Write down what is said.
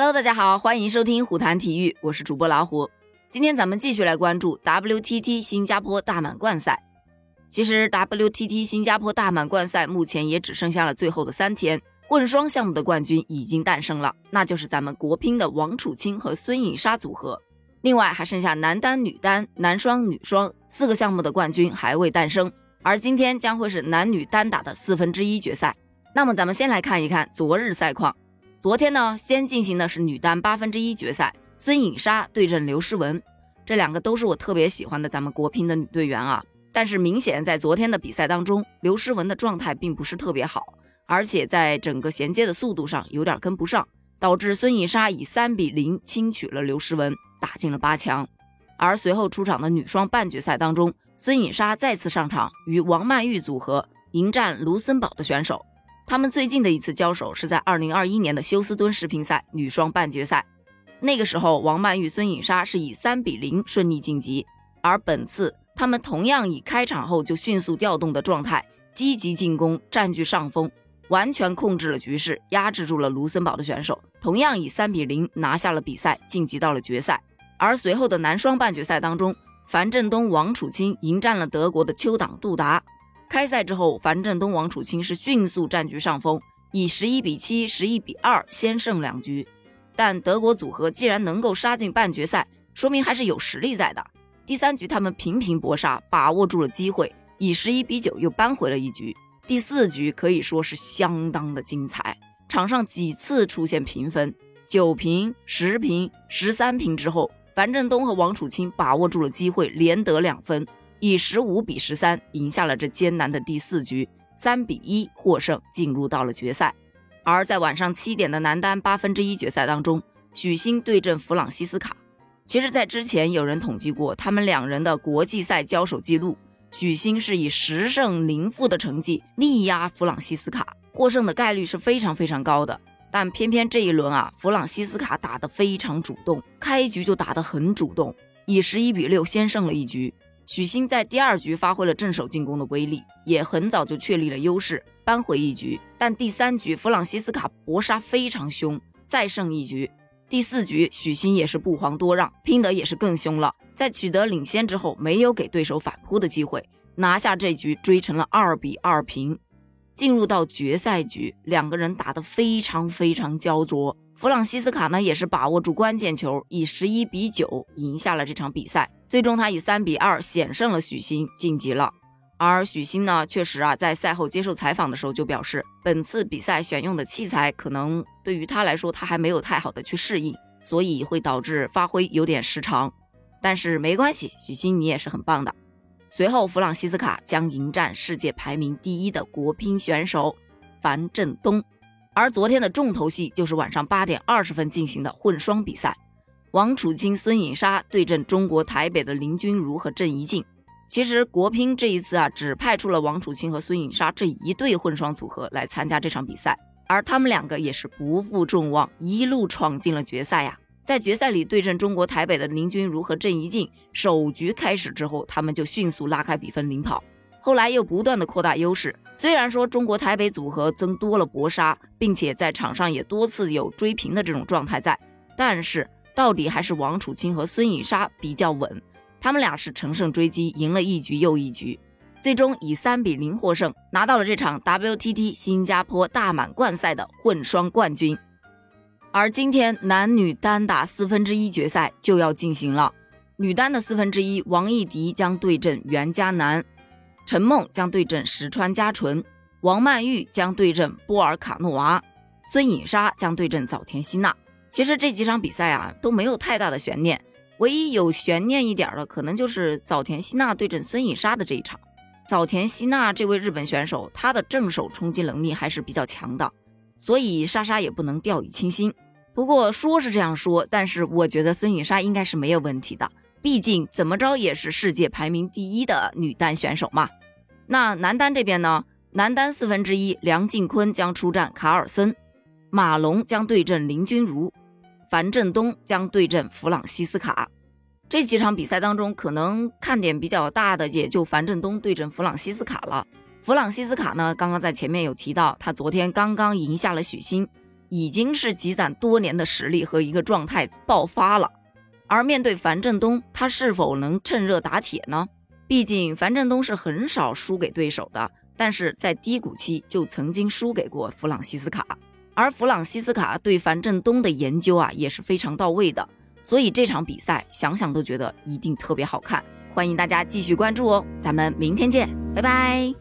Hello，大家好，欢迎收听虎谈体育，我是主播老虎。今天咱们继续来关注 WTT 新加坡大满贯赛。其实 WTT 新加坡大满贯赛目前也只剩下了最后的三天，混双项目的冠军已经诞生了，那就是咱们国乒的王楚钦和孙颖莎组合。另外还剩下男单、女单、男双、女双四个项目的冠军还未诞生，而今天将会是男女单打的四分之一决赛。那么咱们先来看一看昨日赛况。昨天呢，先进行的是女单八分之一决赛，孙颖莎对阵刘诗雯，这两个都是我特别喜欢的咱们国乒的女队员啊。但是明显在昨天的比赛当中，刘诗雯的状态并不是特别好，而且在整个衔接的速度上有点跟不上，导致孙颖莎以三比零轻取了刘诗雯，打进了八强。而随后出场的女双半决赛当中，孙颖莎再次上场，与王曼玉组合迎战卢森堡的选手。他们最近的一次交手是在二零二一年的休斯敦世乒赛女双半决赛，那个时候王曼玉、孙颖莎是以三比零顺利晋级，而本次他们同样以开场后就迅速调动的状态，积极进攻，占据上风，完全控制了局势，压制住了卢森堡的选手，同样以三比零拿下了比赛，晋级到了决赛。而随后的男双半决赛当中，樊振东、王楚钦迎战了德国的邱党、杜达。开赛之后，樊振东、王楚钦是迅速占据上风，以十一比七、十一比二先胜两局。但德国组合既然能够杀进半决赛，说明还是有实力在的。第三局他们频频搏杀，把握住了机会，以十一比九又扳回了一局。第四局可以说是相当的精彩，场上几次出现平分，九平、十平、十三平之后，樊振东和王楚钦把握住了机会，连得两分。以十五比十三赢下了这艰难的第四局，三比一获胜，进入到了决赛。而在晚上七点的男单八分之一决赛当中，许昕对阵弗朗西斯卡。其实，在之前有人统计过他们两人的国际赛交手记录，许昕是以十胜零负的成绩力压弗朗西斯卡，获胜的概率是非常非常高的。但偏偏这一轮啊，弗朗西斯卡打得非常主动，开局就打得很主动，以十一比六先胜了一局。许昕在第二局发挥了正手进攻的威力，也很早就确立了优势，扳回一局。但第三局弗朗西斯卡搏杀非常凶，再胜一局。第四局许昕也是不遑多让，拼得也是更凶了。在取得领先之后，没有给对手反扑的机会，拿下这局，追成了二比二平。进入到决赛局，两个人打得非常非常焦灼。弗朗西斯卡呢，也是把握住关键球，以十一比九赢下了这场比赛。最终，他以三比二险胜了许昕，晋级了。而许昕呢，确实啊，在赛后接受采访的时候就表示，本次比赛选用的器材可能对于他来说，他还没有太好的去适应，所以会导致发挥有点失常。但是没关系，许昕你也是很棒的。随后，弗朗西斯卡将迎战世界排名第一的国乒选手樊振东。而昨天的重头戏就是晚上八点二十分进行的混双比赛。王楚钦、孙颖莎对阵中国台北的林君如和郑怡静。其实国乒这一次啊，只派出了王楚钦和孙颖莎这一对混双组合来参加这场比赛，而他们两个也是不负众望，一路闯进了决赛呀。在决赛里对阵中国台北的林君如和郑怡静，首局开始之后，他们就迅速拉开比分领跑，后来又不断的扩大优势。虽然说中国台北组合增多了搏杀，并且在场上也多次有追平的这种状态在，但是。到底还是王楚钦和孙颖莎比较稳，他们俩是乘胜追击，赢了一局又一局，最终以三比零获胜，拿到了这场 WTT 新加坡大满贯赛的混双冠军。而今天男女单打四分之一决赛就要进行了，女单的四分之一，王艺迪将对阵袁嘉楠，陈梦将对阵石川佳纯，王曼玉将对阵波尔卡诺娃，孙颖莎将对阵早田希娜。其实这几场比赛啊都没有太大的悬念，唯一有悬念一点的可能就是早田希娜对阵孙颖莎的这一场。早田希娜这位日本选手，她的正手冲击能力还是比较强的，所以莎莎也不能掉以轻心。不过说是这样说，但是我觉得孙颖莎应该是没有问题的，毕竟怎么着也是世界排名第一的女单选手嘛。那男单这边呢？男单四分之一，梁靖昆将出战卡尔森，马龙将对阵林君如。樊振东将对阵弗朗西斯卡，这几场比赛当中，可能看点比较大的也就樊振东对阵弗朗西斯卡了。弗朗西斯卡呢，刚刚在前面有提到，他昨天刚刚赢下了许昕，已经是积攒多年的实力和一个状态爆发了。而面对樊振东，他是否能趁热打铁呢？毕竟樊振东是很少输给对手的，但是在低谷期就曾经输给过弗朗西斯卡。而弗朗西斯卡对樊振东的研究啊也是非常到位的，所以这场比赛想想都觉得一定特别好看。欢迎大家继续关注哦，咱们明天见，拜拜。